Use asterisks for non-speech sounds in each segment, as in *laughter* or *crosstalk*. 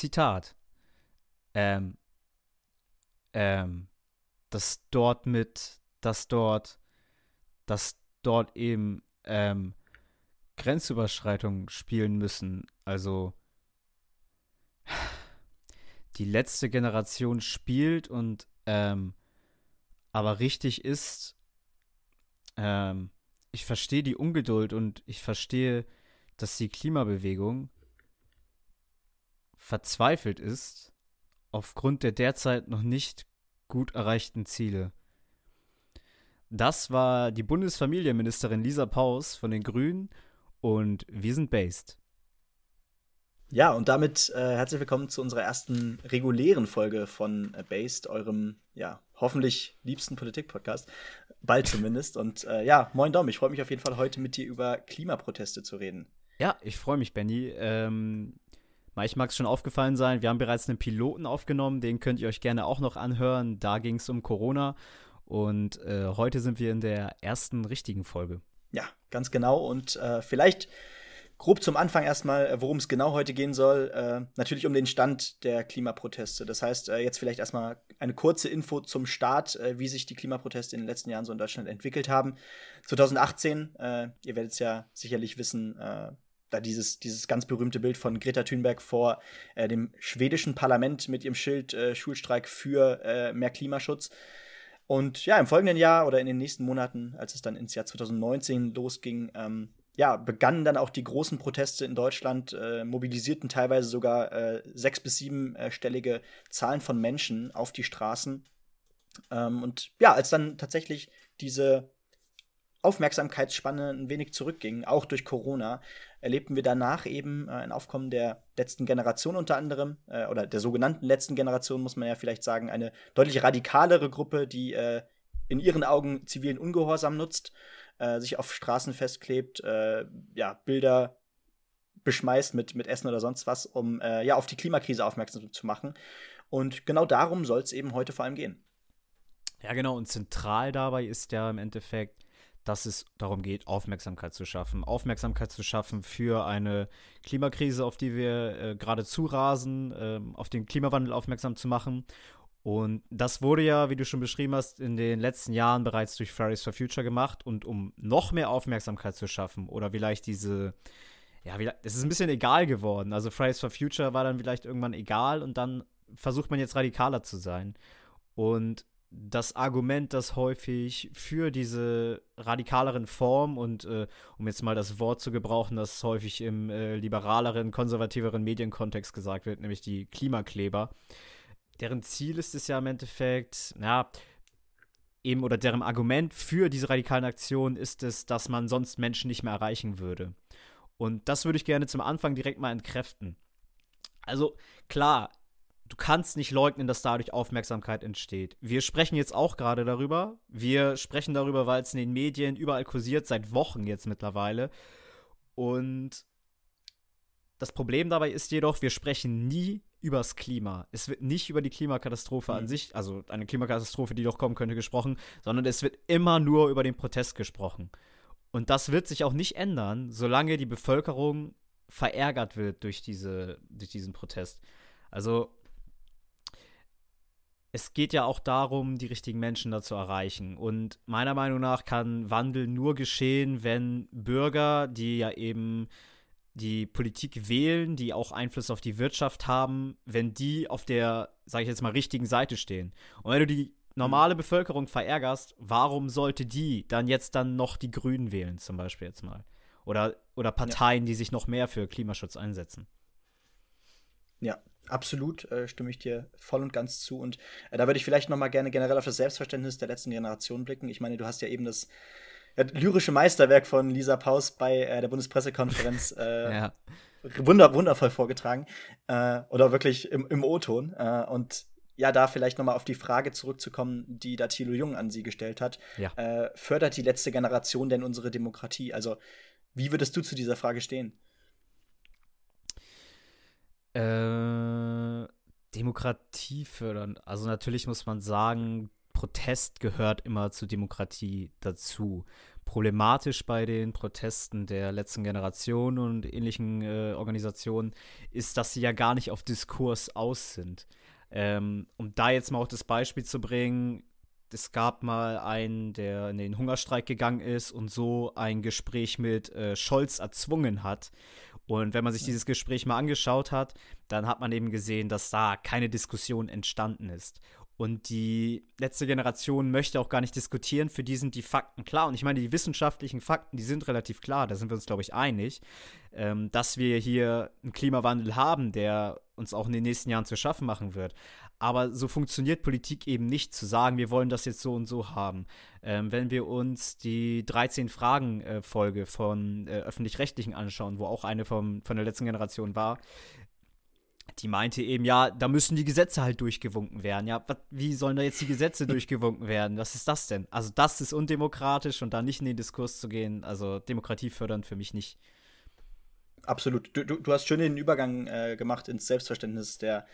Zitat, ähm, ähm, dass dort mit, dass dort, dass dort eben ähm, Grenzüberschreitungen spielen müssen. Also die letzte Generation spielt und ähm, aber richtig ist, ähm, ich verstehe die Ungeduld und ich verstehe, dass die Klimabewegung verzweifelt ist aufgrund der derzeit noch nicht gut erreichten Ziele. Das war die Bundesfamilienministerin Lisa Paus von den Grünen und wir sind based. Ja, und damit äh, herzlich willkommen zu unserer ersten regulären Folge von äh, Based, eurem ja hoffentlich liebsten Politik-Podcast. Bald zumindest. und äh, ja, moin Dom, ich freue mich auf jeden Fall heute mit dir über Klimaproteste zu reden. Ja, ich freue mich, Benny. Ähm, ich mag es schon aufgefallen sein, wir haben bereits einen Piloten aufgenommen, den könnt ihr euch gerne auch noch anhören. Da ging es um Corona. Und äh, heute sind wir in der ersten richtigen Folge. Ja, ganz genau. Und äh, vielleicht grob zum Anfang erstmal, äh, worum es genau heute gehen soll. Äh, natürlich um den Stand der Klimaproteste. Das heißt, äh, jetzt vielleicht erstmal eine kurze Info zum Start, äh, wie sich die Klimaproteste in den letzten Jahren so in Deutschland entwickelt haben. 2018, äh, ihr werdet es ja sicherlich wissen, da dieses, dieses ganz berühmte Bild von Greta Thunberg vor dem schwedischen Parlament mit ihrem Schild Schulstreik für mehr Klimaschutz. Und ja, im folgenden Jahr oder in den nächsten Monaten, als es dann ins Jahr 2019 losging, ähm, ja, begannen dann auch die großen Proteste in Deutschland, äh, mobilisierten teilweise sogar äh, sechs- bis siebenstellige äh, Zahlen von Menschen auf die Straßen. Ähm, und ja, als dann tatsächlich diese Aufmerksamkeitsspanne ein wenig zurückging, auch durch Corona, erlebten wir danach eben äh, ein Aufkommen der letzten Generation unter anderem, äh, oder der sogenannten letzten Generation, muss man ja vielleicht sagen, eine deutlich radikalere Gruppe, die äh, in ihren Augen zivilen Ungehorsam nutzt äh, sich auf Straßen festklebt, äh, ja, Bilder beschmeißt mit, mit Essen oder sonst was, um äh, ja auf die Klimakrise aufmerksam zu machen. Und genau darum soll es eben heute vor allem gehen. Ja, genau. Und zentral dabei ist ja im Endeffekt, dass es darum geht, Aufmerksamkeit zu schaffen. Aufmerksamkeit zu schaffen für eine Klimakrise, auf die wir äh, gerade zurasen, äh, auf den Klimawandel aufmerksam zu machen und das wurde ja, wie du schon beschrieben hast, in den letzten Jahren bereits durch Fridays for Future gemacht. Und um noch mehr Aufmerksamkeit zu schaffen oder vielleicht diese, ja, es ist ein bisschen egal geworden. Also Fridays for Future war dann vielleicht irgendwann egal und dann versucht man jetzt radikaler zu sein. Und das Argument, das häufig für diese radikaleren Formen und äh, um jetzt mal das Wort zu gebrauchen, das häufig im äh, liberaleren, konservativeren Medienkontext gesagt wird, nämlich die Klimakleber, deren Ziel ist es ja im Endeffekt, ja, eben oder deren Argument für diese radikalen Aktionen ist es, dass man sonst Menschen nicht mehr erreichen würde. Und das würde ich gerne zum Anfang direkt mal entkräften. Also klar, du kannst nicht leugnen, dass dadurch Aufmerksamkeit entsteht. Wir sprechen jetzt auch gerade darüber. Wir sprechen darüber, weil es in den Medien überall kursiert, seit Wochen jetzt mittlerweile. Und das Problem dabei ist jedoch, wir sprechen nie übers Klima. Es wird nicht über die Klimakatastrophe mhm. an sich, also eine Klimakatastrophe, die doch kommen könnte, gesprochen, sondern es wird immer nur über den Protest gesprochen. Und das wird sich auch nicht ändern, solange die Bevölkerung verärgert wird durch, diese, durch diesen Protest. Also es geht ja auch darum, die richtigen Menschen da zu erreichen. Und meiner Meinung nach kann Wandel nur geschehen, wenn Bürger, die ja eben die Politik wählen, die auch Einfluss auf die Wirtschaft haben, wenn die auf der, sage ich jetzt mal, richtigen Seite stehen. Und wenn du die normale Bevölkerung verärgerst, warum sollte die dann jetzt dann noch die Grünen wählen, zum Beispiel jetzt mal? Oder, oder Parteien, ja. die sich noch mehr für Klimaschutz einsetzen? Ja, absolut, äh, stimme ich dir voll und ganz zu. Und äh, da würde ich vielleicht noch mal gerne generell auf das Selbstverständnis der letzten Generation blicken. Ich meine, du hast ja eben das ja, lyrische Meisterwerk von Lisa Paus bei äh, der Bundespressekonferenz *laughs* äh, ja. wunder, wundervoll vorgetragen. Äh, oder wirklich im, im O-Ton. Äh, und ja, da vielleicht noch mal auf die Frage zurückzukommen, die da Thilo Jung an sie gestellt hat. Ja. Äh, fördert die letzte Generation denn unsere Demokratie? Also, wie würdest du zu dieser Frage stehen? Äh, Demokratie fördern. Also natürlich muss man sagen, Protest gehört immer zur Demokratie dazu. problematisch bei den Protesten der letzten Generation und ähnlichen äh, Organisationen ist, dass sie ja gar nicht auf Diskurs aus sind. Ähm, um da jetzt mal auch das Beispiel zu bringen, es gab mal einen, der in den Hungerstreik gegangen ist und so ein Gespräch mit äh, Scholz erzwungen hat. Und wenn man sich dieses Gespräch mal angeschaut hat, dann hat man eben gesehen, dass da keine Diskussion entstanden ist. Und die letzte Generation möchte auch gar nicht diskutieren. Für die sind die Fakten klar. Und ich meine, die wissenschaftlichen Fakten, die sind relativ klar. Da sind wir uns, glaube ich, einig, ähm, dass wir hier einen Klimawandel haben, der uns auch in den nächsten Jahren zu schaffen machen wird. Aber so funktioniert Politik eben nicht, zu sagen, wir wollen das jetzt so und so haben. Ähm, wenn wir uns die 13-Fragen-Folge äh, von äh, Öffentlich-Rechtlichen anschauen, wo auch eine vom, von der letzten Generation war, die meinte eben, ja, da müssen die Gesetze halt durchgewunken werden. Ja, wat, wie sollen da jetzt die Gesetze *laughs* durchgewunken werden? Was ist das denn? Also, das ist undemokratisch und da nicht in den Diskurs zu gehen, also Demokratie fördern für mich nicht. Absolut. Du, du, du hast schön den Übergang äh, gemacht ins Selbstverständnis der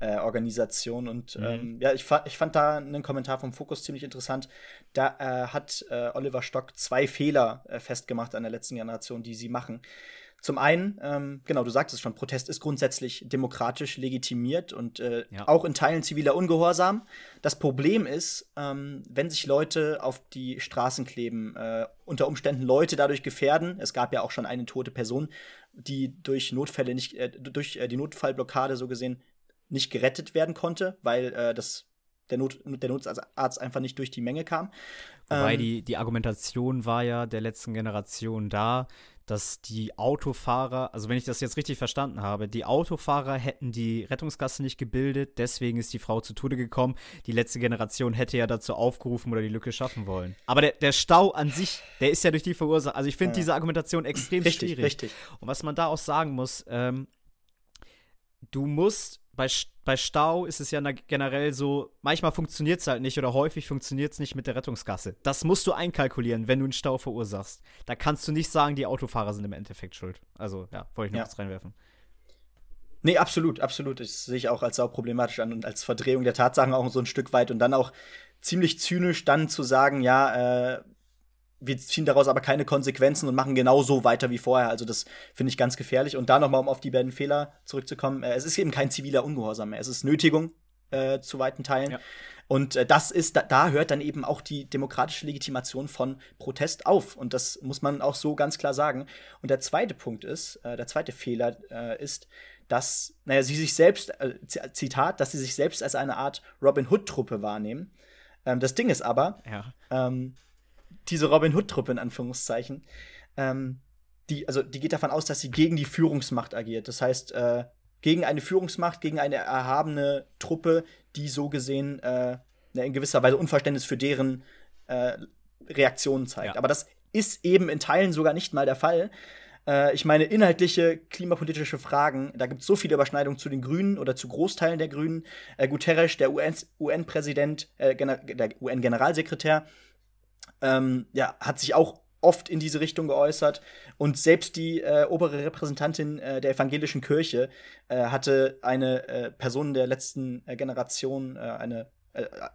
äh, Organisation. Und mhm. ähm, ja, ich, fa ich fand da einen Kommentar vom Fokus ziemlich interessant. Da äh, hat äh, Oliver Stock zwei Fehler äh, festgemacht an der letzten Generation, die sie machen. Zum einen, ähm, genau, du sagtest schon, Protest ist grundsätzlich demokratisch legitimiert und äh, ja. auch in Teilen ziviler Ungehorsam. Das Problem ist, ähm, wenn sich Leute auf die Straßen kleben, äh, unter Umständen Leute dadurch gefährden. Es gab ja auch schon eine tote Person, die durch Notfälle nicht, äh, durch äh, die Notfallblockade so gesehen nicht gerettet werden konnte, weil äh, das der, Not, der Notarzt einfach nicht durch die Menge kam. Wobei ähm, die, die Argumentation war ja der letzten Generation da, dass die Autofahrer, also wenn ich das jetzt richtig verstanden habe, die Autofahrer hätten die Rettungsgasse nicht gebildet, deswegen ist die Frau zu Tode gekommen. Die letzte Generation hätte ja dazu aufgerufen oder die Lücke schaffen wollen. Aber der, der Stau an sich, der ist ja durch die Verursacher. Also ich finde ja. diese Argumentation extrem richtig, schwierig. Richtig. Und was man da auch sagen muss, ähm, du musst bei, bei Stau ist es ja generell so, manchmal funktioniert es halt nicht oder häufig funktioniert es nicht mit der Rettungsgasse. Das musst du einkalkulieren, wenn du einen Stau verursachst. Da kannst du nicht sagen, die Autofahrer sind im Endeffekt schuld. Also, ja, wollte ich noch ja. kurz reinwerfen. Nee, absolut, absolut. Das sehe ich auch als sau problematisch an und als Verdrehung der Tatsachen auch so ein Stück weit und dann auch ziemlich zynisch dann zu sagen, ja, äh, wir ziehen daraus aber keine Konsequenzen und machen genau so weiter wie vorher. Also das finde ich ganz gefährlich. Und da nochmal, um auf die beiden Fehler zurückzukommen, äh, es ist eben kein ziviler Ungehorsam mehr. Es ist Nötigung äh, zu weiten Teilen. Ja. Und äh, das ist, da, da, hört dann eben auch die demokratische Legitimation von Protest auf. Und das muss man auch so ganz klar sagen. Und der zweite Punkt ist, äh, der zweite Fehler äh, ist, dass, naja, sie sich selbst, äh, Zitat, dass sie sich selbst als eine Art Robin Hood-Truppe wahrnehmen. Ähm, das Ding ist aber, ja. ähm, diese Robin Hood-Truppe in Anführungszeichen, ähm, die, also die geht davon aus, dass sie gegen die Führungsmacht agiert. Das heißt, äh, gegen eine Führungsmacht, gegen eine erhabene Truppe, die so gesehen äh, in gewisser Weise Unverständnis für deren äh, Reaktionen zeigt. Ja. Aber das ist eben in Teilen sogar nicht mal der Fall. Äh, ich meine, inhaltliche klimapolitische Fragen, da gibt es so viele Überschneidungen zu den Grünen oder zu Großteilen der Grünen. Äh, Guterres, der UN-Präsident, äh, der UN-Generalsekretär, ähm, ja, hat sich auch oft in diese Richtung geäußert. Und selbst die äh, obere Repräsentantin äh, der evangelischen Kirche äh, hatte eine äh, Person der letzten äh, Generation, äh, eine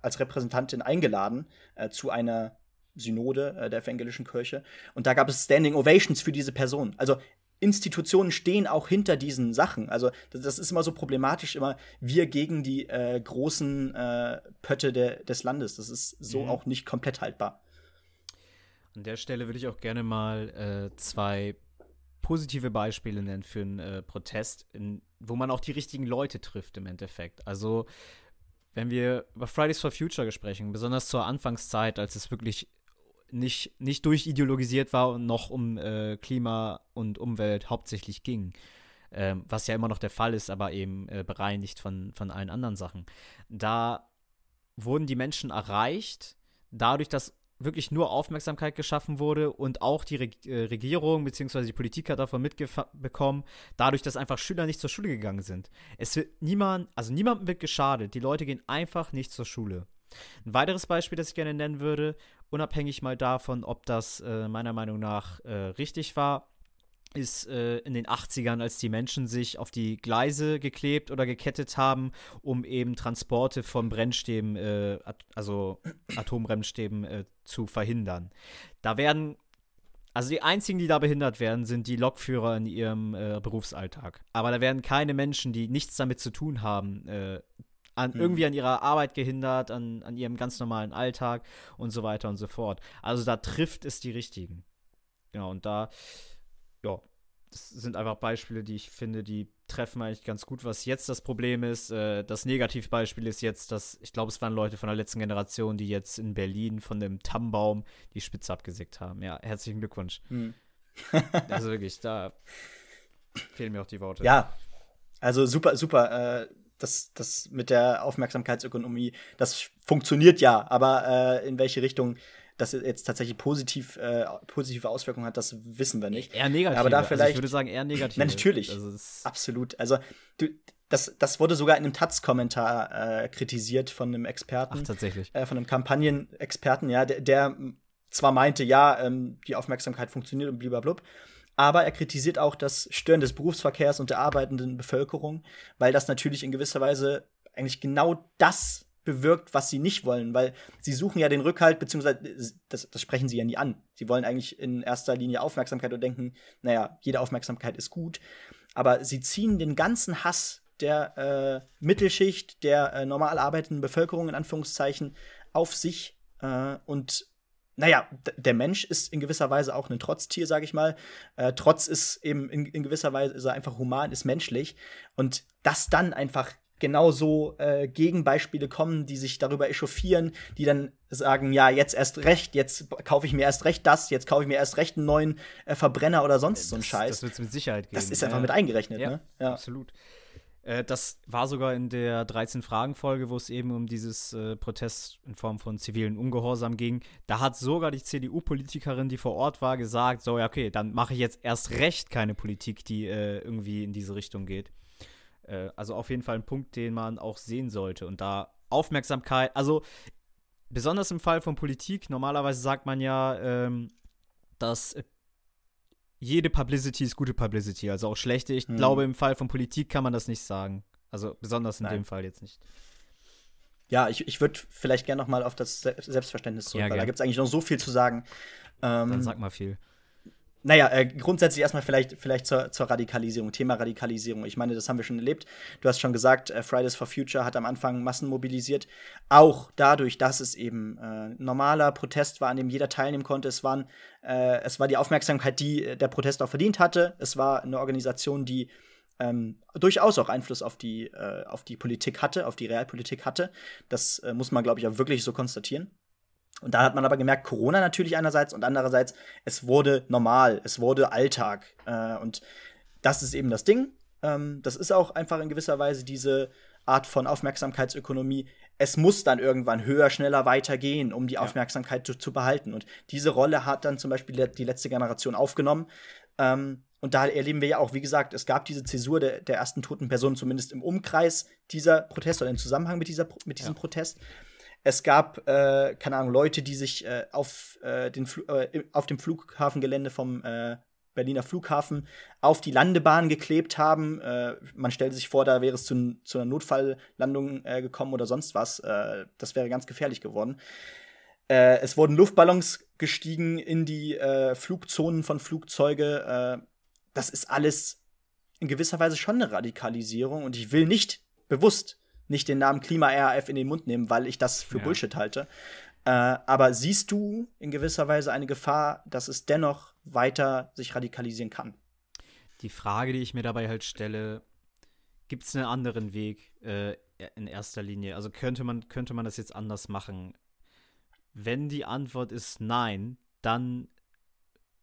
als Repräsentantin eingeladen zu einer Synode der evangelischen Kirche. Und da gab es Standing Ovations für diese Person. Also Institutionen stehen auch hinter diesen Sachen. Also das, das ist immer so problematisch, immer wir gegen die großen Pötte de, des Landes. Das ist so mhm. auch nicht komplett haltbar. An der Stelle würde ich auch gerne mal äh, zwei positive Beispiele nennen für einen äh, Protest, in, wo man auch die richtigen Leute trifft im Endeffekt. Also, wenn wir über Fridays for Future sprechen, besonders zur Anfangszeit, als es wirklich nicht, nicht durchideologisiert war und noch um äh, Klima und Umwelt hauptsächlich ging. Ähm, was ja immer noch der Fall ist, aber eben äh, bereinigt von, von allen anderen Sachen. Da wurden die Menschen erreicht, dadurch, dass wirklich nur Aufmerksamkeit geschaffen wurde und auch die äh, Regierung bzw. die Politik hat davon mitbekommen, dadurch, dass einfach Schüler nicht zur Schule gegangen sind. Es wird niemand, also niemandem wird geschadet. Die Leute gehen einfach nicht zur Schule. Ein weiteres Beispiel, das ich gerne nennen würde, unabhängig mal davon, ob das äh, meiner Meinung nach äh, richtig war, ist äh, in den 80ern, als die Menschen sich auf die Gleise geklebt oder gekettet haben, um eben Transporte von Brennstäben, äh, at also Atombrennstäben, äh, zu verhindern. Da werden Also die einzigen, die da behindert werden, sind die Lokführer in ihrem äh, Berufsalltag. Aber da werden keine Menschen, die nichts damit zu tun haben, äh, an, hm. irgendwie an ihrer Arbeit gehindert, an, an ihrem ganz normalen Alltag und so weiter und so fort. Also da trifft es die Richtigen. Genau, und da, ja, das sind einfach Beispiele, die ich finde, die treffen eigentlich ganz gut, was jetzt das Problem ist. Äh, das Negativbeispiel ist jetzt, dass ich glaube, es waren Leute von der letzten Generation, die jetzt in Berlin von dem Tammbaum die Spitze abgesägt haben. Ja, herzlichen Glückwunsch. Hm. *laughs* also wirklich, da fehlen mir auch die Worte. Ja, also super, super. Äh, das, das mit der Aufmerksamkeitsökonomie, das funktioniert ja, aber äh, in welche Richtung das jetzt tatsächlich positiv, äh, positive Auswirkungen hat, das wissen wir nicht. Eher negativ. Aber da vielleicht, also ich würde sagen, eher negativ. natürlich. Also absolut. Also, du, das, das wurde sogar in einem Taz-Kommentar äh, kritisiert von einem Experten. Ach, tatsächlich. Äh, von einem Kampagnenexperten, ja, der, der zwar meinte, ja, ähm, die Aufmerksamkeit funktioniert und blablabla, aber er kritisiert auch das Stören des Berufsverkehrs und der arbeitenden Bevölkerung, weil das natürlich in gewisser Weise eigentlich genau das bewirkt, was sie nicht wollen, weil sie suchen ja den Rückhalt, beziehungsweise das, das sprechen sie ja nie an. Sie wollen eigentlich in erster Linie Aufmerksamkeit und denken, naja, jede Aufmerksamkeit ist gut. Aber sie ziehen den ganzen Hass der äh, Mittelschicht, der äh, normal arbeitenden Bevölkerung in Anführungszeichen auf sich äh, und naja, der Mensch ist in gewisser Weise auch ein Trotztier, sage ich mal. Äh, Trotz ist eben in, in, gewisser Weise einfach human, ist menschlich. Und das dann einfach genauso äh, Gegenbeispiele kommen, die sich darüber echauffieren, die dann sagen, ja, jetzt erst recht, jetzt kaufe ich mir erst recht das, jetzt kaufe ich mir erst recht einen neuen äh, Verbrenner oder sonst das, so einen Scheiß. Das wird es mit Sicherheit geben. Das ist einfach ja. mit eingerechnet, ja, ne? Ja, absolut. Äh, das war sogar in der 13-Fragen-Folge, wo es eben um dieses äh, Protest in Form von zivilen Ungehorsam ging. Da hat sogar die CDU-Politikerin, die vor Ort war, gesagt: So, ja, okay, dann mache ich jetzt erst recht keine Politik, die äh, irgendwie in diese Richtung geht. Äh, also auf jeden Fall ein Punkt, den man auch sehen sollte. Und da Aufmerksamkeit, also besonders im Fall von Politik, normalerweise sagt man ja, ähm, dass jede Publicity ist gute Publicity, also auch schlechte. Ich hm. glaube, im Fall von Politik kann man das nicht sagen. Also besonders in Nein. dem Fall jetzt nicht. Ja, ich, ich würde vielleicht gerne noch mal auf das Selbstverständnis zurück, ja, weil da gibt es eigentlich noch so viel zu sagen. Ähm, Dann sag mal viel. Naja, äh, grundsätzlich erstmal vielleicht, vielleicht zur, zur Radikalisierung, Thema Radikalisierung. Ich meine, das haben wir schon erlebt. Du hast schon gesagt, äh, Fridays for Future hat am Anfang Massen mobilisiert. Auch dadurch, dass es eben äh, normaler Protest war, an dem jeder teilnehmen konnte. Es, waren, äh, es war die Aufmerksamkeit, die äh, der Protest auch verdient hatte. Es war eine Organisation, die ähm, durchaus auch Einfluss auf die, äh, auf die Politik hatte, auf die Realpolitik hatte. Das muss man, glaube ich, auch wirklich so konstatieren. Und da hat man aber gemerkt, Corona natürlich einerseits und andererseits, es wurde normal, es wurde Alltag. Äh, und das ist eben das Ding. Ähm, das ist auch einfach in gewisser Weise diese Art von Aufmerksamkeitsökonomie. Es muss dann irgendwann höher, schneller weitergehen, um die ja. Aufmerksamkeit zu, zu, behalten. Und diese Rolle hat dann zum Beispiel die letzte Generation aufgenommen. Ähm, und da erleben wir ja auch, wie gesagt, es gab diese Zäsur der, der ersten toten Person, zumindest im Umkreis dieser Protest oder im Zusammenhang mit, dieser, mit diesem ja. Protest. Es gab, äh, keine Ahnung, Leute, die sich äh, auf, äh, den äh, auf dem Flughafengelände vom äh, Berliner Flughafen auf die Landebahn geklebt haben. Äh, man stellt sich vor, da wäre es zu, zu einer Notfalllandung gekommen oder sonst was. das wäre ganz gefährlich geworden. es wurden Luftballons gestiegen in die Flugzonen von Flugzeuge. das ist alles in gewisser Weise schon eine Radikalisierung und ich will nicht bewusst nicht den Namen Klima-RAF in den Mund nehmen, weil ich das für ja. Bullshit halte. Äh, aber siehst du in gewisser Weise eine Gefahr, dass es dennoch weiter sich radikalisieren kann? Die Frage, die ich mir dabei halt stelle, gibt es einen anderen Weg äh, in erster Linie? Also könnte man, könnte man das jetzt anders machen? Wenn die Antwort ist nein, dann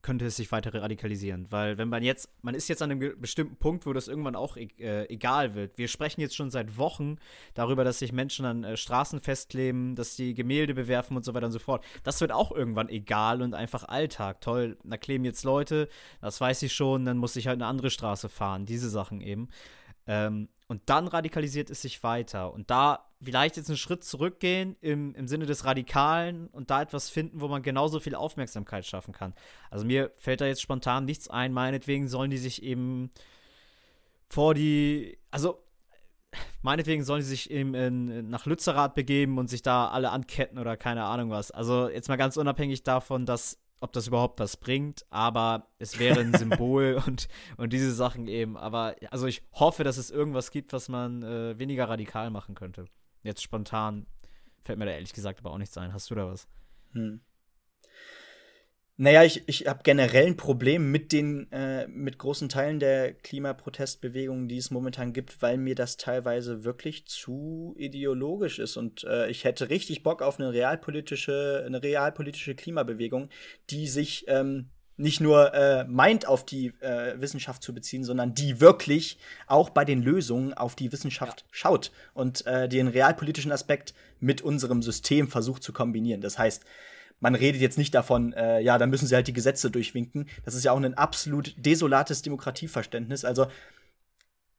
könnte es sich weiter radikalisieren. Weil wenn man jetzt, man ist jetzt an einem bestimmten Punkt, wo das irgendwann auch e äh, egal wird. Wir sprechen jetzt schon seit Wochen darüber, dass sich Menschen an äh, Straßen festkleben, dass die Gemälde bewerfen und so weiter und so fort. Das wird auch irgendwann egal und einfach Alltag. Toll, da kleben jetzt Leute, das weiß ich schon, dann muss ich halt eine andere Straße fahren. Diese Sachen eben. Ähm, und dann radikalisiert es sich weiter. Und da vielleicht jetzt einen Schritt zurückgehen im, im Sinne des Radikalen und da etwas finden, wo man genauso viel Aufmerksamkeit schaffen kann. Also mir fällt da jetzt spontan nichts ein. Meinetwegen sollen die sich eben vor die, also meinetwegen sollen sie sich eben in, nach Lützerath begeben und sich da alle anketten oder keine Ahnung was. Also jetzt mal ganz unabhängig davon, dass ob das überhaupt was bringt, aber es wäre ein Symbol *laughs* und, und diese Sachen eben. Aber also ich hoffe, dass es irgendwas gibt, was man äh, weniger radikal machen könnte. Jetzt spontan fällt mir da ehrlich gesagt aber auch nichts ein. Hast du da was? Hm. Naja, ich, ich habe generell ein Problem mit den, äh, mit großen Teilen der Klimaprotestbewegung, die es momentan gibt, weil mir das teilweise wirklich zu ideologisch ist. Und äh, ich hätte richtig Bock auf eine realpolitische, eine realpolitische Klimabewegung, die sich ähm, nicht nur äh, meint, auf die äh, Wissenschaft zu beziehen, sondern die wirklich auch bei den Lösungen auf die Wissenschaft ja. schaut und äh, den realpolitischen Aspekt mit unserem System versucht zu kombinieren. Das heißt, man redet jetzt nicht davon, äh, ja, dann müssen sie halt die Gesetze durchwinken. Das ist ja auch ein absolut desolates Demokratieverständnis. Also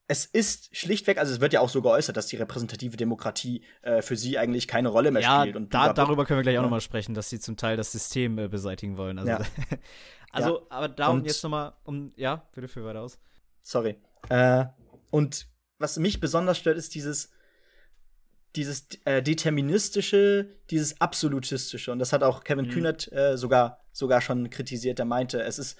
es ist schlichtweg, also es wird ja auch so geäußert, dass die repräsentative Demokratie äh, für sie eigentlich keine Rolle mehr ja, spielt. Und da, darüber können wir gleich auch ja. noch mal sprechen, dass sie zum Teil das System äh, beseitigen wollen. Also, ja. *laughs* also ja. aber darum und jetzt noch mal, um, ja, bitte für weiter aus. Sorry. Äh, und was mich besonders stört, ist dieses, dieses äh, deterministische, dieses absolutistische. Und das hat auch Kevin mhm. Kühnert äh, sogar, sogar schon kritisiert. Er meinte, es ist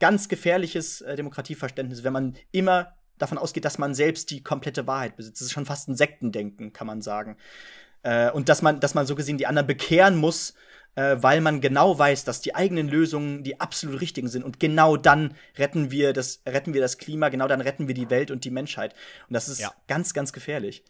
ganz gefährliches äh, Demokratieverständnis, wenn man immer davon ausgeht, dass man selbst die komplette Wahrheit besitzt. Das ist schon fast ein Sektendenken, kann man sagen. Äh, und dass man, dass man so gesehen die anderen bekehren muss, äh, weil man genau weiß, dass die eigenen Lösungen die absolut richtigen sind. Und genau dann retten wir das, retten wir das Klima, genau dann retten wir die Welt und die Menschheit. Und das ist ja. ganz, ganz gefährlich.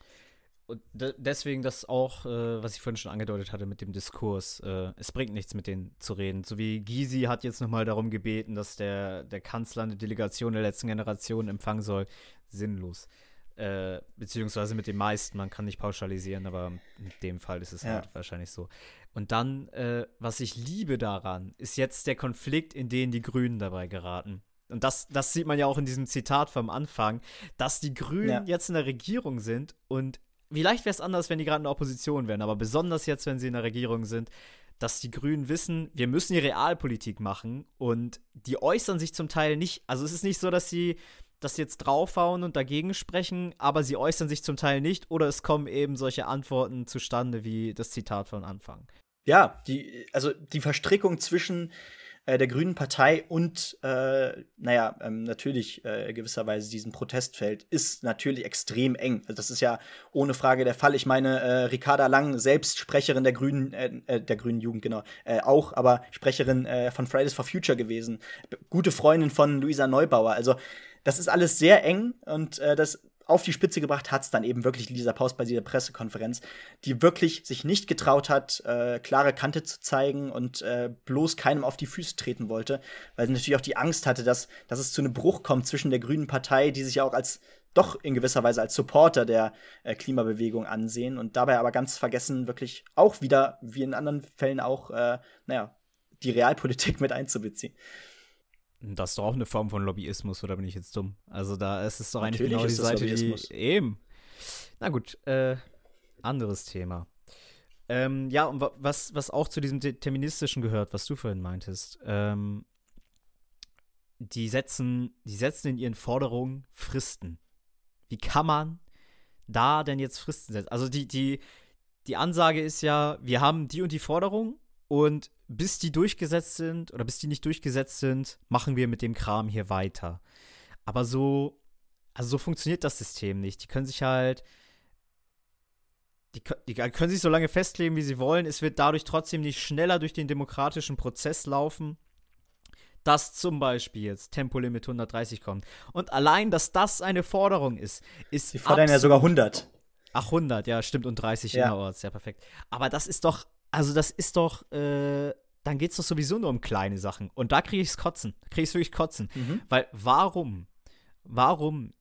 Und de deswegen das auch, äh, was ich vorhin schon angedeutet hatte mit dem Diskurs. Äh, es bringt nichts, mit denen zu reden. So wie Gysi hat jetzt nochmal darum gebeten, dass der, der Kanzler eine Delegation der letzten Generation empfangen soll. Sinnlos. Äh, beziehungsweise mit den meisten, man kann nicht pauschalisieren, aber in dem Fall ist es ja. halt wahrscheinlich so. Und dann, äh, was ich liebe daran, ist jetzt der Konflikt, in den die Grünen dabei geraten. Und das, das sieht man ja auch in diesem Zitat vom Anfang, dass die Grünen ja. jetzt in der Regierung sind und vielleicht wäre es anders, wenn die gerade in der Opposition wären, aber besonders jetzt, wenn sie in der Regierung sind, dass die Grünen wissen, wir müssen die Realpolitik machen und die äußern sich zum Teil nicht, also es ist nicht so, dass sie das jetzt draufhauen und dagegen sprechen, aber sie äußern sich zum Teil nicht oder es kommen eben solche Antworten zustande wie das Zitat von Anfang. Ja, die, also die Verstrickung zwischen äh, der Grünen Partei und, äh, naja, ähm, natürlich äh, gewisserweise diesem Protestfeld ist natürlich extrem eng. Also das ist ja ohne Frage der Fall. Ich meine, äh, Ricarda Lang, selbst Sprecherin der Grünen, äh, der Grünen Jugend, genau, auch, aber Sprecherin von Fridays for Future gewesen. Gute Freundin von Luisa Neubauer. Also das ist alles sehr eng und das auf die Spitze gebracht hat es dann eben wirklich Lisa Paus bei dieser Pressekonferenz, die wirklich sich nicht getraut hat, äh, klare Kante zu zeigen und äh, bloß keinem auf die Füße treten wollte, weil sie natürlich auch die Angst hatte, dass, dass es zu einem Bruch kommt zwischen der Grünen Partei, die sich ja auch als doch in gewisser Weise als Supporter der äh, Klimabewegung ansehen und dabei aber ganz vergessen, wirklich auch wieder, wie in anderen Fällen auch, äh, naja, die Realpolitik mit einzubeziehen. Das ist doch auch eine Form von Lobbyismus, oder bin ich jetzt dumm? Also da ist es doch eigentlich Natürlich genau die Seite, die eben. Na gut, äh, anderes Thema. Ähm, ja, und was, was auch zu diesem Deterministischen gehört, was du vorhin meintest, ähm, die setzen, die setzen in ihren Forderungen Fristen. Wie kann man da denn jetzt Fristen setzen? Also die, die, die Ansage ist ja, wir haben die und die Forderung und bis die durchgesetzt sind oder bis die nicht durchgesetzt sind, machen wir mit dem Kram hier weiter. Aber so, also so funktioniert das System nicht. Die können sich halt, die, die können sich so lange festlegen, wie sie wollen. Es wird dadurch trotzdem nicht schneller durch den demokratischen Prozess laufen dass zum Beispiel jetzt Tempolimit 130 kommt. Und allein, dass das eine Forderung ist, ist. Sie fordern ja sogar 100. Ach, 100, ja, stimmt, und 30 ja. innerorts, ja, perfekt. Aber das ist doch also das ist doch, äh, dann geht es doch sowieso nur um kleine Sachen. Und da kriege ich es kotzen. Kriege ich es wirklich kotzen. Mhm. Weil warum? Warum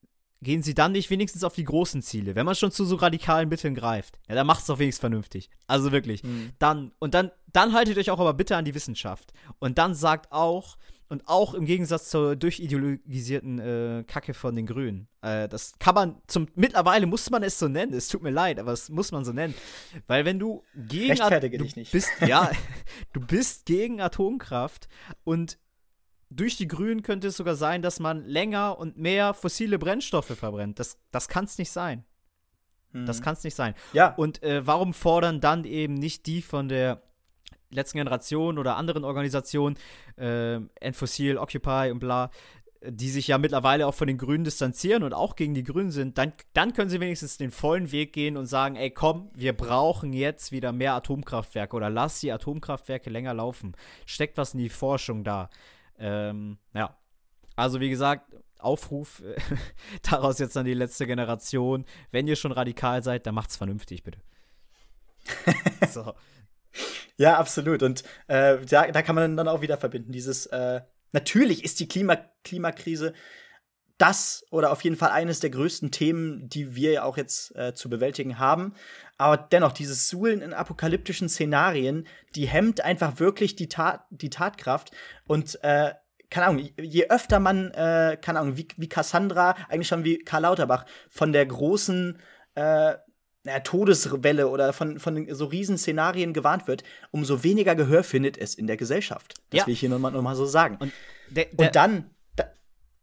gehen sie dann nicht wenigstens auf die großen Ziele? Wenn man schon zu so radikalen Mitteln greift, ja, dann macht es doch wenigstens vernünftig. Also wirklich. Mhm. Dann, und dann, dann haltet euch auch aber bitte an die Wissenschaft. Und dann sagt auch, und auch im Gegensatz zur durchideologisierten äh, Kacke von den Grünen. Äh, das kann man zum mittlerweile muss man es so nennen. Es tut mir leid, aber es muss man so nennen, weil wenn du gegen Rechtfertige du dich nicht. bist, ja, *laughs* *laughs* du bist gegen Atomkraft und durch die Grünen könnte es sogar sein, dass man länger und mehr fossile Brennstoffe verbrennt. Das, das kann es nicht sein. Mhm. Das kann es nicht sein. Ja. Und äh, warum fordern dann eben nicht die von der letzten Generation oder anderen Organisationen, äh, Enfossil, Occupy und bla, die sich ja mittlerweile auch von den Grünen distanzieren und auch gegen die Grünen sind, dann, dann können sie wenigstens den vollen Weg gehen und sagen, ey komm, wir brauchen jetzt wieder mehr Atomkraftwerke oder lass die Atomkraftwerke länger laufen. Steckt was in die Forschung da. Ähm, ja. Also wie gesagt, Aufruf *laughs* daraus jetzt an die letzte Generation. Wenn ihr schon radikal seid, dann macht's vernünftig, bitte. *laughs* so. Ja, absolut. Und äh, da, da kann man dann auch wieder verbinden, dieses äh, Natürlich ist die Klima Klimakrise das oder auf jeden Fall eines der größten Themen, die wir auch jetzt äh, zu bewältigen haben. Aber dennoch, dieses Suhlen in apokalyptischen Szenarien, die hemmt einfach wirklich die, Tat, die Tatkraft. Und äh, keine Ahnung, je öfter man, äh, keine Ahnung, wie, wie Cassandra, eigentlich schon wie Karl Lauterbach, von der großen äh, naja, Todeswelle oder von, von so riesen Szenarien gewarnt wird, umso weniger Gehör findet es in der Gesellschaft. Das ja. will ich hier nochmal noch mal so sagen. Und, der, der und dann, da,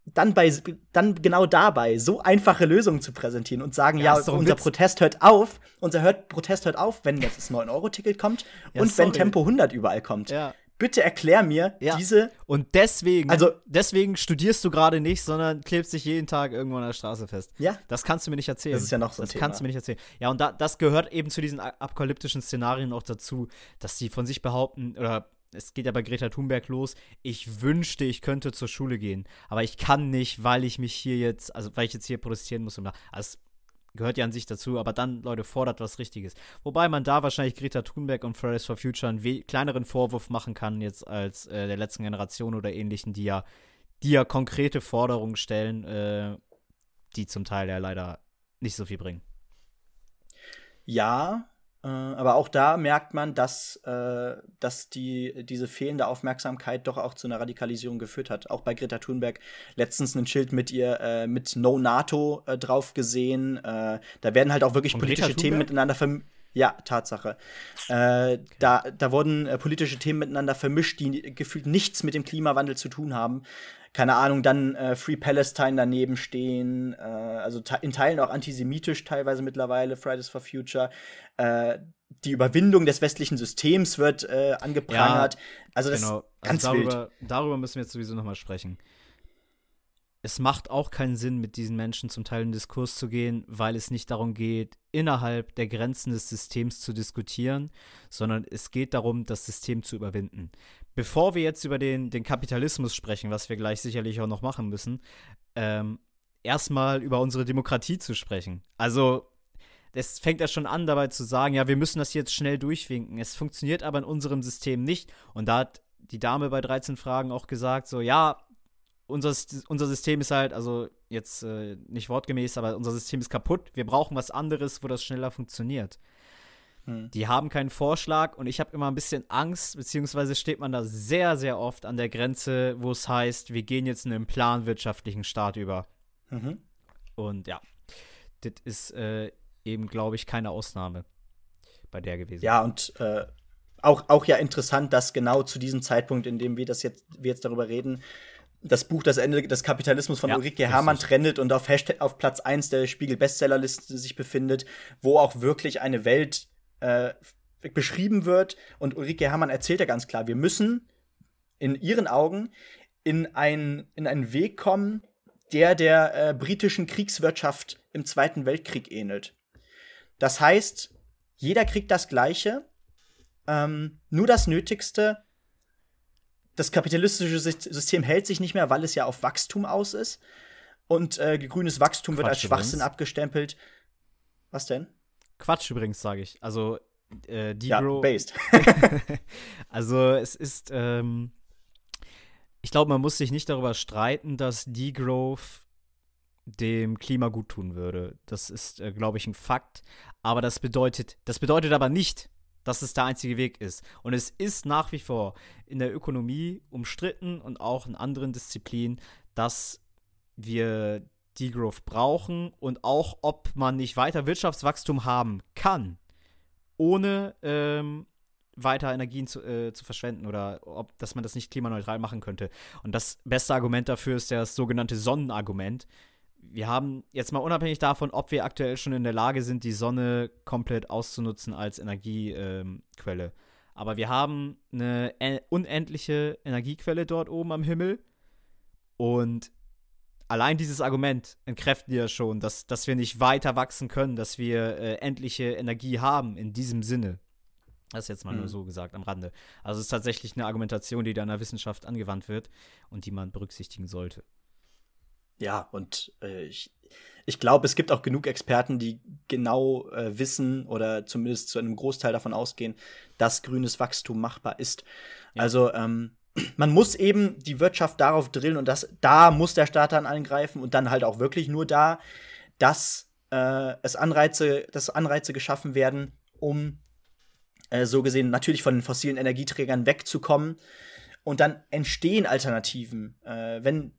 dann, bei, dann genau dabei so einfache Lösungen zu präsentieren und sagen, ja, ja unser Witz. Protest hört auf, unser hört, Protest hört auf, wenn das 9-Euro-Ticket kommt ja, und sorry. wenn Tempo 100 überall kommt. Ja bitte erklär mir ja. diese. Und deswegen, also, deswegen studierst du gerade nicht, sondern klebst dich jeden Tag irgendwo an der Straße fest. Ja. Das kannst du mir nicht erzählen. Das ist ja noch so Das Thema. kannst du mir nicht erzählen. Ja, und da, das gehört eben zu diesen apokalyptischen Szenarien auch dazu, dass sie von sich behaupten, oder es geht ja bei Greta Thunberg los, ich wünschte, ich könnte zur Schule gehen, aber ich kann nicht, weil ich mich hier jetzt, also weil ich jetzt hier protestieren muss. Also gehört ja an sich dazu, aber dann, Leute, fordert was Richtiges. Wobei man da wahrscheinlich Greta Thunberg und Fridays for Future einen kleineren Vorwurf machen kann, jetzt als äh, der letzten Generation oder ähnlichen, die ja, die ja konkrete Forderungen stellen, äh, die zum Teil ja leider nicht so viel bringen. Ja, äh, aber auch da merkt man, dass, äh, dass die, diese fehlende Aufmerksamkeit doch auch zu einer Radikalisierung geführt hat. Auch bei Greta Thunberg letztens ein Schild mit ihr äh, mit No NATO äh, drauf gesehen. Äh, da werden halt auch wirklich Von politische Themen miteinander vermischt. Ja, Tatsache. Äh, da, da wurden äh, politische Themen miteinander vermischt, die gefühlt nichts mit dem Klimawandel zu tun haben keine Ahnung, dann äh, Free Palestine daneben stehen, äh, also in Teilen auch antisemitisch teilweise mittlerweile, Fridays for Future. Äh, die Überwindung des westlichen Systems wird äh, angeprangert. Ja, also das genau. ist ganz also darüber, wild. Darüber müssen wir jetzt sowieso noch mal sprechen. Es macht auch keinen Sinn, mit diesen Menschen zum Teil in Diskurs zu gehen, weil es nicht darum geht, innerhalb der Grenzen des Systems zu diskutieren, sondern es geht darum, das System zu überwinden bevor wir jetzt über den, den Kapitalismus sprechen, was wir gleich sicherlich auch noch machen müssen, ähm, erstmal über unsere Demokratie zu sprechen. Also, es fängt ja schon an, dabei zu sagen, ja, wir müssen das jetzt schnell durchwinken. Es funktioniert aber in unserem System nicht. Und da hat die Dame bei 13 Fragen auch gesagt, so, ja, unser, unser System ist halt, also jetzt äh, nicht wortgemäß, aber unser System ist kaputt. Wir brauchen was anderes, wo das schneller funktioniert. Hm. Die haben keinen Vorschlag und ich habe immer ein bisschen Angst, beziehungsweise steht man da sehr, sehr oft an der Grenze, wo es heißt, wir gehen jetzt in einen planwirtschaftlichen Staat über. Mhm. Und ja, das ist äh, eben, glaube ich, keine Ausnahme bei der gewesen. Ja, und äh, auch, auch ja interessant, dass genau zu diesem Zeitpunkt, in dem wir das jetzt, wir jetzt darüber reden, das Buch Das Ende des Kapitalismus von ja, Ulrike Hermann trendet und auf, Hashtag, auf Platz 1 der Spiegel-Bestsellerliste sich befindet, wo auch wirklich eine Welt äh, beschrieben wird. Und Ulrike Herrmann erzählt ja ganz klar, wir müssen in ihren Augen in, ein, in einen Weg kommen, der der äh, britischen Kriegswirtschaft im Zweiten Weltkrieg ähnelt. Das heißt, jeder kriegt das Gleiche, ähm, nur das Nötigste. Das kapitalistische System hält sich nicht mehr, weil es ja auf Wachstum aus ist. Und äh, grünes Wachstum Quatsch wird als Schwachsinn übrigens. abgestempelt. Was denn? Quatsch übrigens, sage ich. Also, äh, Degro. Ja, based. *laughs* also, es ist, ähm, ich glaube, man muss sich nicht darüber streiten, dass Degrowth dem Klima gut tun würde. Das ist, äh, glaube ich, ein Fakt. Aber das bedeutet, das bedeutet aber nicht, dass es der einzige Weg ist. Und es ist nach wie vor in der Ökonomie umstritten und auch in anderen Disziplinen, dass wir Degrowth brauchen und auch, ob man nicht weiter Wirtschaftswachstum haben kann, ohne ähm, weiter Energien zu, äh, zu verschwenden oder ob, dass man das nicht klimaneutral machen könnte. Und das beste Argument dafür ist das sogenannte Sonnenargument. Wir haben jetzt mal unabhängig davon, ob wir aktuell schon in der Lage sind, die Sonne komplett auszunutzen als Energiequelle. Ähm, Aber wir haben eine unendliche Energiequelle dort oben am Himmel. Und allein dieses Argument entkräftet ja schon, dass, dass wir nicht weiter wachsen können, dass wir äh, endliche Energie haben in diesem Sinne. Das ist jetzt mal mhm. nur so gesagt am Rande. Also es ist tatsächlich eine Argumentation, die da in der Wissenschaft angewandt wird und die man berücksichtigen sollte. Ja, und äh, ich, ich glaube, es gibt auch genug Experten, die genau äh, wissen oder zumindest zu einem Großteil davon ausgehen, dass grünes Wachstum machbar ist. Ja. Also ähm, man muss eben die Wirtschaft darauf drillen und das, da muss der Staat dann eingreifen und dann halt auch wirklich nur da, dass äh, es Anreize, dass Anreize geschaffen werden, um äh, so gesehen natürlich von den fossilen Energieträgern wegzukommen. Und dann entstehen Alternativen. Äh, wenn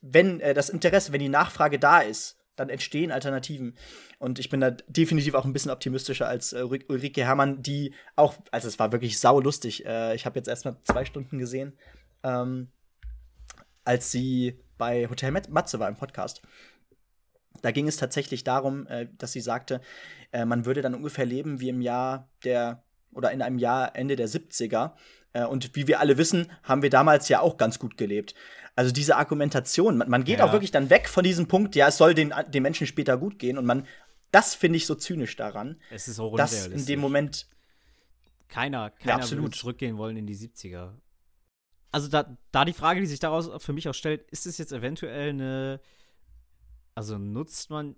wenn äh, das Interesse, wenn die Nachfrage da ist, dann entstehen Alternativen. Und ich bin da definitiv auch ein bisschen optimistischer als äh, Ulrike Herrmann, die auch, also es war wirklich saulustig. Äh, ich habe jetzt erstmal zwei Stunden gesehen, ähm, als sie bei Hotel Matze war im Podcast. Da ging es tatsächlich darum, äh, dass sie sagte, äh, man würde dann ungefähr leben wie im Jahr der oder in einem Jahr Ende der 70er. Äh, und wie wir alle wissen, haben wir damals ja auch ganz gut gelebt. Also diese Argumentation, man, man geht ja. auch wirklich dann weg von diesem Punkt, ja, es soll den, den Menschen später gut gehen und man, das finde ich so zynisch daran. Es ist auch dass in dem Moment keiner, keiner ja, würde zurückgehen wollen in die 70er. Also da, da die Frage, die sich daraus für mich auch stellt, ist es jetzt eventuell eine, also nutzt man,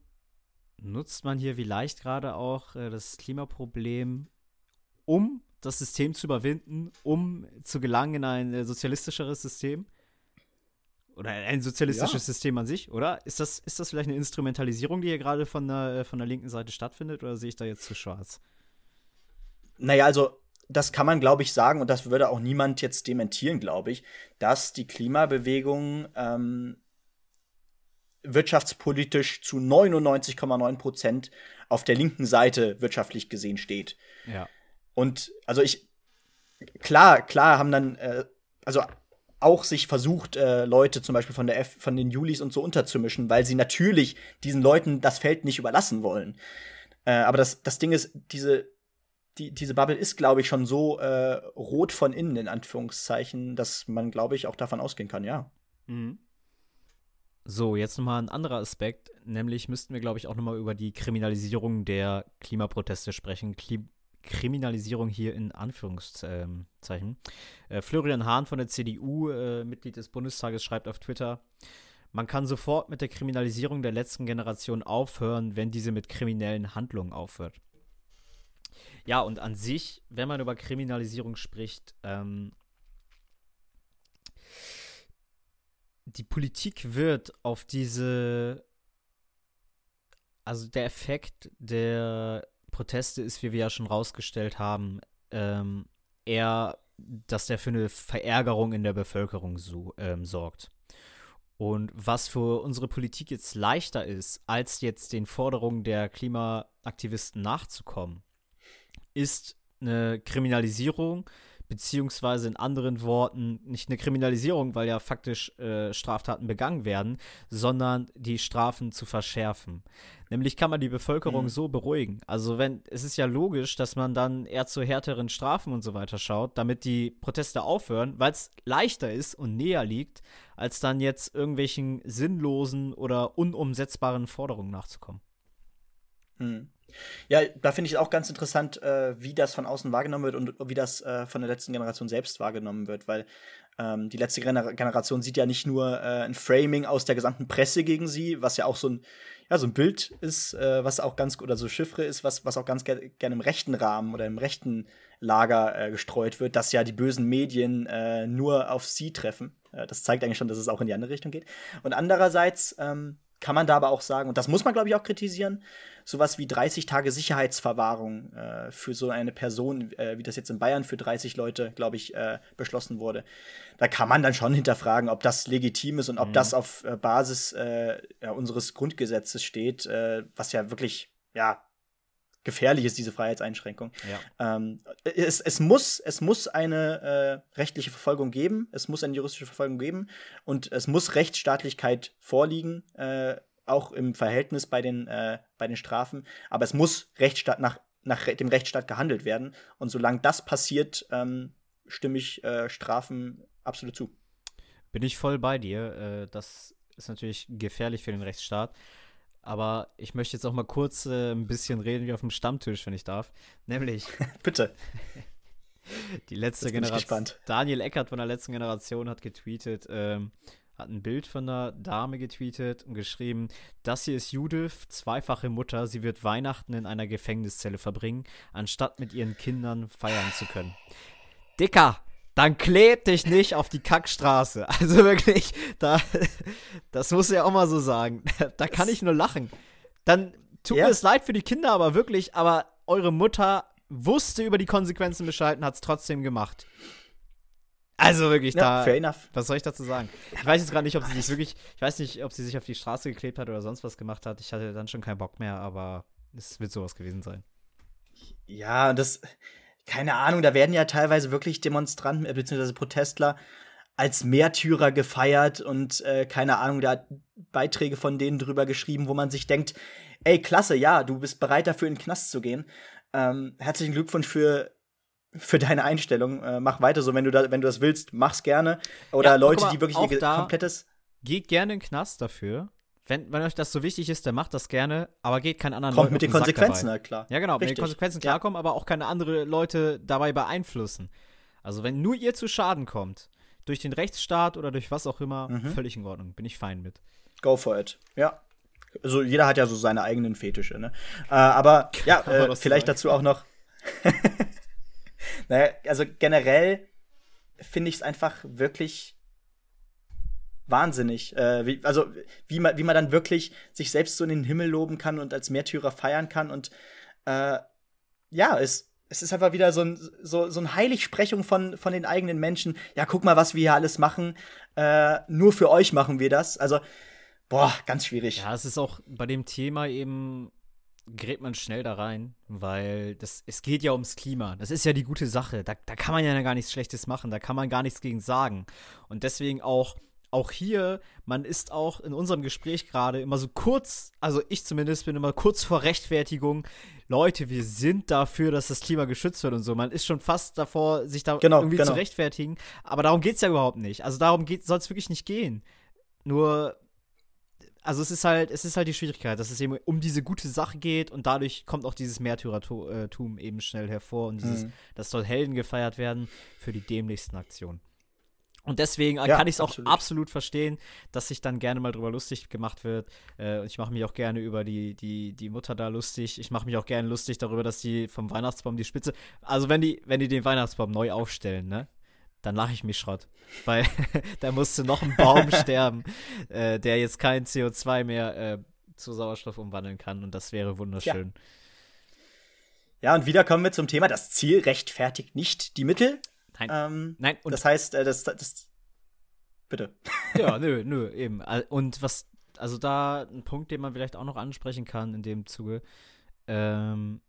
nutzt man hier vielleicht gerade auch äh, das Klimaproblem, um das System zu überwinden, um zu gelangen in ein äh, sozialistischeres System? Oder ein sozialistisches ja. System an sich, oder? Ist das, ist das vielleicht eine Instrumentalisierung, die hier gerade von der, von der linken Seite stattfindet, oder sehe ich da jetzt zu schwarz? Naja, also das kann man, glaube ich, sagen, und das würde auch niemand jetzt dementieren, glaube ich, dass die Klimabewegung ähm, wirtschaftspolitisch zu 99,9 Prozent auf der linken Seite wirtschaftlich gesehen steht. Ja. Und also ich, klar, klar haben dann, äh, also auch sich versucht, äh, Leute zum Beispiel von der F von den Julis und so unterzumischen, weil sie natürlich diesen Leuten das Feld nicht überlassen wollen. Äh, aber das, das Ding ist, diese, die, diese Bubble ist, glaube ich, schon so äh, rot von innen, in Anführungszeichen, dass man, glaube ich, auch davon ausgehen kann, ja. Mhm. So, jetzt nochmal ein anderer Aspekt, nämlich müssten wir, glaube ich, auch nochmal über die Kriminalisierung der Klimaproteste sprechen. Klim Kriminalisierung hier in Anführungszeichen. Äh, Florian Hahn von der CDU, äh, Mitglied des Bundestages, schreibt auf Twitter, man kann sofort mit der Kriminalisierung der letzten Generation aufhören, wenn diese mit kriminellen Handlungen aufhört. Ja, und an sich, wenn man über Kriminalisierung spricht, ähm, die Politik wird auf diese, also der Effekt der Proteste ist, wie wir ja schon rausgestellt haben, ähm, eher, dass der für eine Verärgerung in der Bevölkerung so, ähm, sorgt. Und was für unsere Politik jetzt leichter ist, als jetzt den Forderungen der Klimaaktivisten nachzukommen, ist eine Kriminalisierung beziehungsweise in anderen Worten nicht eine Kriminalisierung, weil ja faktisch äh, Straftaten begangen werden, sondern die Strafen zu verschärfen. Nämlich kann man die Bevölkerung mhm. so beruhigen. Also wenn, es ist ja logisch, dass man dann eher zu härteren Strafen und so weiter schaut, damit die Proteste aufhören, weil es leichter ist und näher liegt, als dann jetzt irgendwelchen sinnlosen oder unumsetzbaren Forderungen nachzukommen. Mhm. Ja, da finde ich auch ganz interessant, äh, wie das von außen wahrgenommen wird und wie das äh, von der letzten Generation selbst wahrgenommen wird, weil ähm, die letzte Gener Generation sieht ja nicht nur äh, ein Framing aus der gesamten Presse gegen sie, was ja auch so ein, ja, so ein Bild ist, äh, was auch ganz, oder so Chiffre ist, was, was auch ganz gerne ger im rechten Rahmen oder im rechten Lager äh, gestreut wird, dass ja die bösen Medien äh, nur auf sie treffen. das zeigt eigentlich schon, dass es auch in die andere Richtung geht. Und andererseits ähm, kann man da aber auch sagen, und das muss man, glaube ich, auch kritisieren, sowas wie 30 Tage Sicherheitsverwahrung äh, für so eine Person, äh, wie das jetzt in Bayern für 30 Leute, glaube ich, äh, beschlossen wurde. Da kann man dann schon hinterfragen, ob das legitim ist und ob mhm. das auf äh, Basis äh, ja, unseres Grundgesetzes steht, äh, was ja wirklich, ja, gefährlich ist, diese Freiheitseinschränkung. Ja. Ähm, es, es, muss, es muss eine äh, rechtliche Verfolgung geben, es muss eine juristische Verfolgung geben und es muss Rechtsstaatlichkeit vorliegen, äh, auch im Verhältnis bei den, äh, bei den Strafen. Aber es muss Rechtsstaat nach, nach dem Rechtsstaat gehandelt werden. Und solange das passiert, ähm, stimme ich äh, Strafen absolut zu. Bin ich voll bei dir. Äh, das ist natürlich gefährlich für den Rechtsstaat. Aber ich möchte jetzt auch mal kurz äh, ein bisschen reden wie auf dem Stammtisch, wenn ich darf. Nämlich. *laughs* Bitte. *laughs* Die letzte Generation. Daniel Eckert von der letzten Generation hat getweetet, ähm, hat ein Bild von einer Dame getweetet und geschrieben, das hier ist Judith, zweifache Mutter, sie wird Weihnachten in einer Gefängniszelle verbringen, anstatt mit ihren Kindern feiern zu können. Dicker, dann kleb dich nicht auf die Kackstraße. *laughs* Also wirklich, da, das muss ich auch mal so sagen. Da kann ich nur lachen. Dann tut ja. mir es leid für die Kinder, aber wirklich, aber eure Mutter wusste über die Konsequenzen Bescheid und hat es trotzdem gemacht. Also wirklich, ja, da. Fair enough. Was soll ich dazu sagen? Ich weiß jetzt gerade nicht, ob sie sich wirklich. Ich weiß nicht, ob sie sich auf die Straße geklebt hat oder sonst was gemacht hat. Ich hatte dann schon keinen Bock mehr, aber es wird sowas gewesen sein. Ja, das. Keine Ahnung, da werden ja teilweise wirklich Demonstranten äh, bzw. Protestler als Märtyrer gefeiert und äh, keine Ahnung, da hat Beiträge von denen drüber geschrieben, wo man sich denkt, ey, klasse, ja, du bist bereit dafür in den Knast zu gehen. Ähm, herzlichen Glückwunsch für für deine Einstellung. Äh, mach weiter so, wenn du, da, wenn du das willst, mach's gerne. Oder ja, Leute, mal, die wirklich ihr komplettes. Geht gerne in den Knast dafür. Wenn, wenn euch das so wichtig ist, dann macht das gerne, aber geht keinen anderen Kommt Leuten mit den Konsequenzen, halt klar. Ja, genau, Richtig. mit den Konsequenzen klarkommen, ja. aber auch keine anderen Leute dabei beeinflussen. Also, wenn nur ihr zu Schaden kommt, durch den Rechtsstaat oder durch was auch immer, mhm. völlig in Ordnung. Bin ich fein mit. Go for it. Ja. Also, jeder hat ja so seine eigenen Fetische, ne? Äh, aber ja, *laughs* äh, vielleicht dazu auch noch. *laughs* naja, also generell finde ich es einfach wirklich wahnsinnig. Äh, wie, also, wie man, wie man dann wirklich sich selbst so in den Himmel loben kann und als Märtyrer feiern kann. Und äh, ja, es, es ist einfach wieder so ein, so, so ein Heiligsprechung von, von den eigenen Menschen. Ja, guck mal, was wir hier alles machen. Äh, nur für euch machen wir das. Also, boah, ganz schwierig. Ja, es ist auch bei dem Thema eben gerät man schnell da rein, weil das, es geht ja ums Klima. Das ist ja die gute Sache. Da, da kann man ja gar nichts Schlechtes machen, da kann man gar nichts gegen sagen. Und deswegen auch, auch hier, man ist auch in unserem Gespräch gerade immer so kurz, also ich zumindest bin immer kurz vor Rechtfertigung. Leute, wir sind dafür, dass das Klima geschützt wird und so. Man ist schon fast davor, sich da genau, irgendwie genau. zu rechtfertigen. Aber darum geht es ja überhaupt nicht. Also darum soll es wirklich nicht gehen. Nur also es ist halt, es ist halt die Schwierigkeit, dass es eben um diese gute Sache geht und dadurch kommt auch dieses Märtyrertum eben schnell hervor und dieses, mhm. dass dort Helden gefeiert werden für die dämlichsten Aktionen. Und deswegen ja, kann ich es auch absolut. absolut. verstehen, dass sich dann gerne mal drüber lustig gemacht wird. Äh, ich mache mich auch gerne über die, die, die Mutter da lustig. Ich mache mich auch gerne lustig darüber, dass die vom Weihnachtsbaum die Spitze. Also wenn die, wenn die den Weihnachtsbaum neu aufstellen, ne? dann lache ich mich Schrott. Weil *laughs* da musste noch ein Baum *laughs* sterben, äh, der jetzt kein CO2 mehr äh, zu Sauerstoff umwandeln kann. Und das wäre wunderschön. Ja. ja, und wieder kommen wir zum Thema, das Ziel rechtfertigt nicht die Mittel. Nein. Ähm, Nein. Und das heißt, äh, das, das. Bitte. Ja, *laughs* nö, nö, eben. Und was, also da ein Punkt, den man vielleicht auch noch ansprechen kann in dem Zuge. Ähm,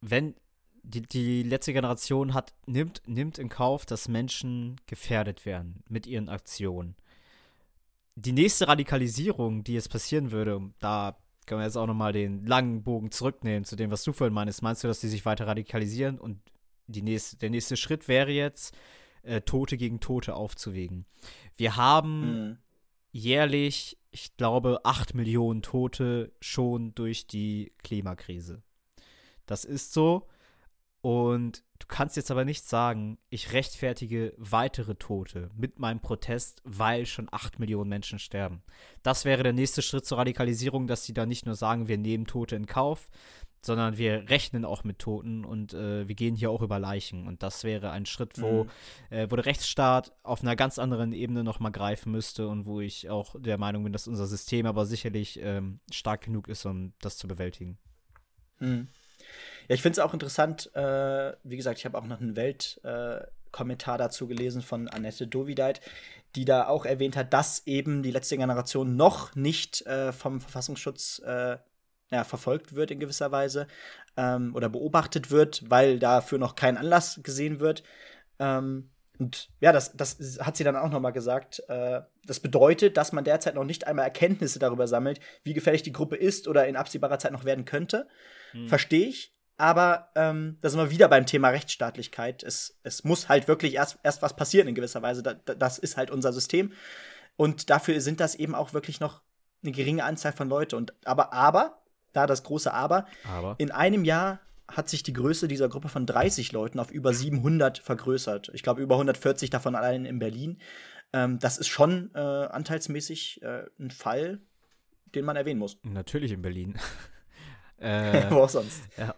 wenn die, die letzte Generation hat, nimmt, nimmt in Kauf, dass Menschen gefährdet werden mit ihren Aktionen. Die nächste Radikalisierung, die jetzt passieren würde, da können wir jetzt auch nochmal den langen Bogen zurücknehmen zu dem, was du vorhin meinst. Meinst du, dass die sich weiter radikalisieren? Und die nächste, der nächste Schritt wäre jetzt, äh, Tote gegen Tote aufzuwägen. Wir haben mhm. jährlich, ich glaube, 8 Millionen Tote schon durch die Klimakrise. Das ist so. Und du kannst jetzt aber nicht sagen, ich rechtfertige weitere Tote mit meinem Protest, weil schon acht Millionen Menschen sterben. Das wäre der nächste Schritt zur Radikalisierung, dass sie da nicht nur sagen, wir nehmen Tote in Kauf, sondern wir rechnen auch mit Toten und äh, wir gehen hier auch über Leichen. Und das wäre ein Schritt, wo, mhm. äh, wo der Rechtsstaat auf einer ganz anderen Ebene nochmal greifen müsste und wo ich auch der Meinung bin, dass unser System aber sicherlich ähm, stark genug ist, um das zu bewältigen. Mhm. Ja, ich finde es auch interessant, äh, wie gesagt, ich habe auch noch einen Weltkommentar äh, dazu gelesen von Annette Dovideit, die da auch erwähnt hat, dass eben die letzte Generation noch nicht äh, vom Verfassungsschutz äh, ja, verfolgt wird in gewisser Weise ähm, oder beobachtet wird, weil dafür noch kein Anlass gesehen wird. Ähm, Und ja, das, das hat sie dann auch nochmal gesagt. Äh, das bedeutet, dass man derzeit noch nicht einmal Erkenntnisse darüber sammelt, wie gefährlich die Gruppe ist oder in absehbarer Zeit noch werden könnte. Hm. Verstehe ich. Aber ähm, da sind wir wieder beim Thema Rechtsstaatlichkeit. Es, es muss halt wirklich erst, erst was passieren in gewisser Weise. Da, das ist halt unser System. Und dafür sind das eben auch wirklich noch eine geringe Anzahl von Leuten. Und aber, aber, da das große Aber, aber. in einem Jahr hat sich die Größe dieser Gruppe von 30 Leuten auf über 700 vergrößert. Ich glaube, über 140 davon allein in Berlin. Ähm, das ist schon äh, anteilsmäßig äh, ein Fall, den man erwähnen muss. Natürlich in Berlin. *laughs* äh, Wo auch sonst. Ja.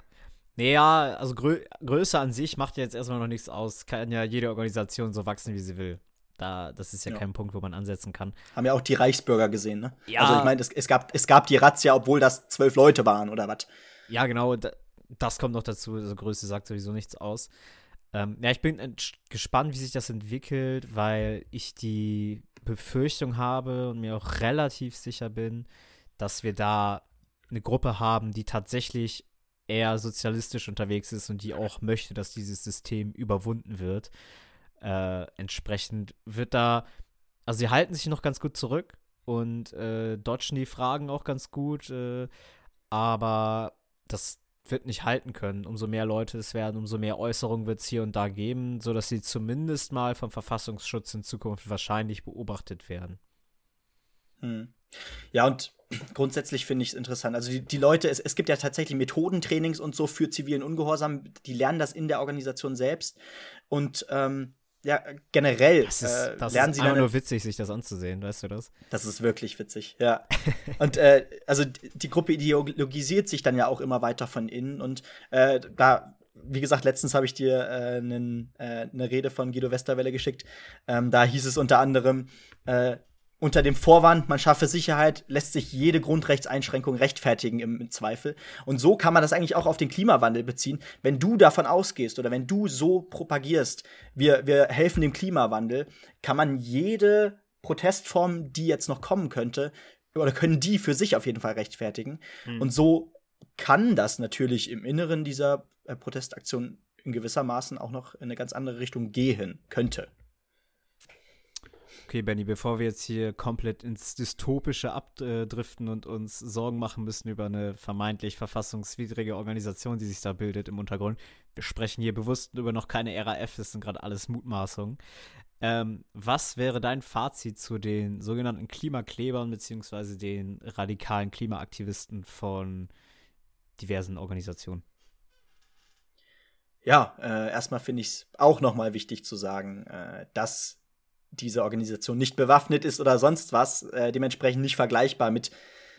Naja, also Grö Größe an sich macht ja jetzt erstmal noch nichts aus. Kann ja jede Organisation so wachsen, wie sie will. Da, das ist ja, ja, kein Punkt, wo man ansetzen kann. Haben ja auch die Reichsbürger gesehen, ne? Ja. Also ich meine, es, es, gab, es gab die Razzia, obwohl das zwölf Leute waren, oder was? Ja, genau. Da, das kommt noch dazu. Also Größe sagt sowieso nichts aus. Ähm, ja, ich bin gespannt, wie sich das entwickelt, weil ich die Befürchtung habe und mir auch relativ sicher bin, dass wir da eine Gruppe haben, die tatsächlich eher sozialistisch unterwegs ist und die auch möchte, dass dieses System überwunden wird. Äh, entsprechend wird da, also sie halten sich noch ganz gut zurück und äh, dodgen die Fragen auch ganz gut, äh, aber das wird nicht halten können. Umso mehr Leute es werden, umso mehr Äußerungen wird es hier und da geben, sodass sie zumindest mal vom Verfassungsschutz in Zukunft wahrscheinlich beobachtet werden. Hm. Ja, und *clears throat* grundsätzlich finde ich es interessant. Also die, die Leute, es, es, gibt ja tatsächlich Methodentrainings und so für zivilen Ungehorsam, die lernen das in der Organisation selbst. Und ähm, ja, generell das ist, äh, das lernen ist sie dann. nur witzig, sich das anzusehen, weißt du das? Das ist wirklich witzig, ja. *laughs* und äh, also die Gruppe ideologisiert sich dann ja auch immer weiter von innen und äh, da wie gesagt, letztens habe ich dir äh, eine äh, Rede von Guido Westerwelle geschickt. Ähm, da hieß es unter anderem, äh, unter dem Vorwand, man schaffe Sicherheit, lässt sich jede Grundrechtseinschränkung rechtfertigen im, im, Zweifel. Und so kann man das eigentlich auch auf den Klimawandel beziehen. Wenn du davon ausgehst oder wenn du so propagierst, wir, wir helfen dem Klimawandel, kann man jede Protestform, die jetzt noch kommen könnte, oder können die für sich auf jeden Fall rechtfertigen. Mhm. Und so kann das natürlich im Inneren dieser äh, Protestaktion in gewisser Maßen auch noch in eine ganz andere Richtung gehen könnte. Okay, Benny, bevor wir jetzt hier komplett ins Dystopische abdriften und uns Sorgen machen müssen über eine vermeintlich verfassungswidrige Organisation, die sich da bildet im Untergrund, wir sprechen hier bewusst über noch keine RAF, das sind gerade alles Mutmaßungen. Ähm, was wäre dein Fazit zu den sogenannten Klimaklebern bzw. den radikalen Klimaaktivisten von diversen Organisationen? Ja, äh, erstmal finde ich es auch nochmal wichtig zu sagen, äh, dass diese Organisation nicht bewaffnet ist oder sonst was, äh, dementsprechend nicht vergleichbar mit,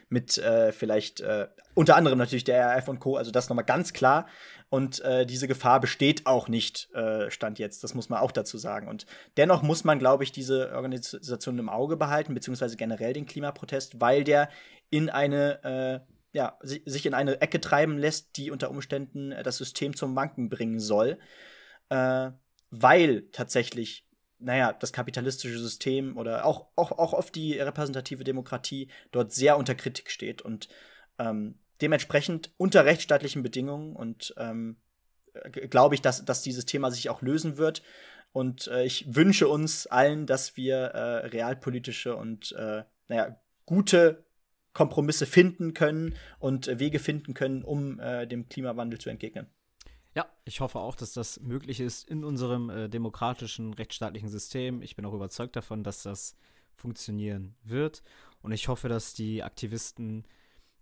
mit äh, vielleicht äh, unter anderem natürlich der RAF und Co. Also das nochmal ganz klar. Und äh, diese Gefahr besteht auch nicht, äh, Stand jetzt. Das muss man auch dazu sagen. Und dennoch muss man, glaube ich, diese Organisation im Auge behalten, beziehungsweise generell den Klimaprotest, weil der in eine äh, ja, sich in eine Ecke treiben lässt, die unter Umständen das System zum Wanken bringen soll. Äh, weil tatsächlich naja, das kapitalistische System oder auch, auch, auch oft die repräsentative Demokratie dort sehr unter Kritik steht und ähm, dementsprechend unter rechtsstaatlichen Bedingungen und ähm, glaube ich, dass, dass dieses Thema sich auch lösen wird. Und äh, ich wünsche uns allen, dass wir äh, realpolitische und äh, naja, gute Kompromisse finden können und äh, Wege finden können, um äh, dem Klimawandel zu entgegnen. Ja, ich hoffe auch, dass das möglich ist in unserem äh, demokratischen, rechtsstaatlichen System. Ich bin auch überzeugt davon, dass das funktionieren wird. Und ich hoffe, dass die Aktivisten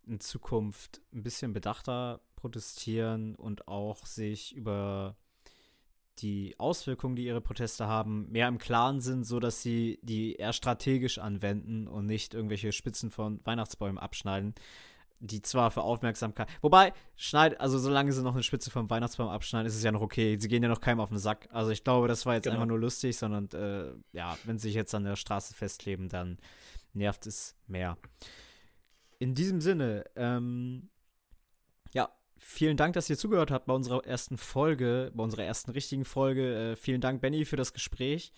in Zukunft ein bisschen bedachter protestieren und auch sich über die Auswirkungen, die ihre Proteste haben, mehr im Klaren sind, sodass sie die eher strategisch anwenden und nicht irgendwelche Spitzen von Weihnachtsbäumen abschneiden, die zwar für Aufmerksamkeit. Wobei, schneid, also solange sie noch eine Spitze vom Weihnachtsbaum abschneiden, ist es ja noch okay. Sie gehen ja noch keinem auf den Sack. Also ich glaube, das war jetzt genau. einfach nur lustig, sondern äh, ja, wenn sie sich jetzt an der Straße festkleben, dann nervt es mehr. In diesem Sinne, ähm, ja, vielen Dank, dass ihr zugehört habt bei unserer ersten Folge, bei unserer ersten richtigen Folge. Äh, vielen Dank, Benny, für das Gespräch.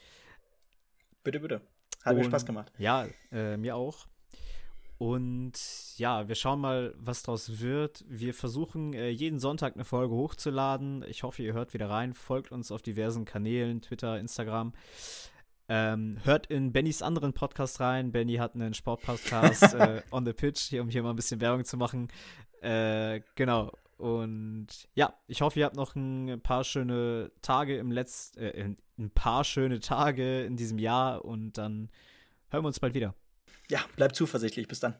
Bitte, bitte. Hat Und, mir Spaß gemacht. Ja, äh, mir auch. Und ja, wir schauen mal, was daraus wird. Wir versuchen äh, jeden Sonntag eine Folge hochzuladen. Ich hoffe, ihr hört wieder rein. Folgt uns auf diversen Kanälen, Twitter, Instagram. Ähm, hört in Bennys anderen Podcast rein. Benny hat einen Sportpodcast *laughs* äh, on the pitch, hier, um hier mal ein bisschen Werbung zu machen. Äh, genau. Und ja, ich hoffe, ihr habt noch ein paar schöne Tage im letzten, äh, ein paar schöne Tage in diesem Jahr und dann hören wir uns bald wieder. Ja, bleibt zuversichtlich. Bis dann.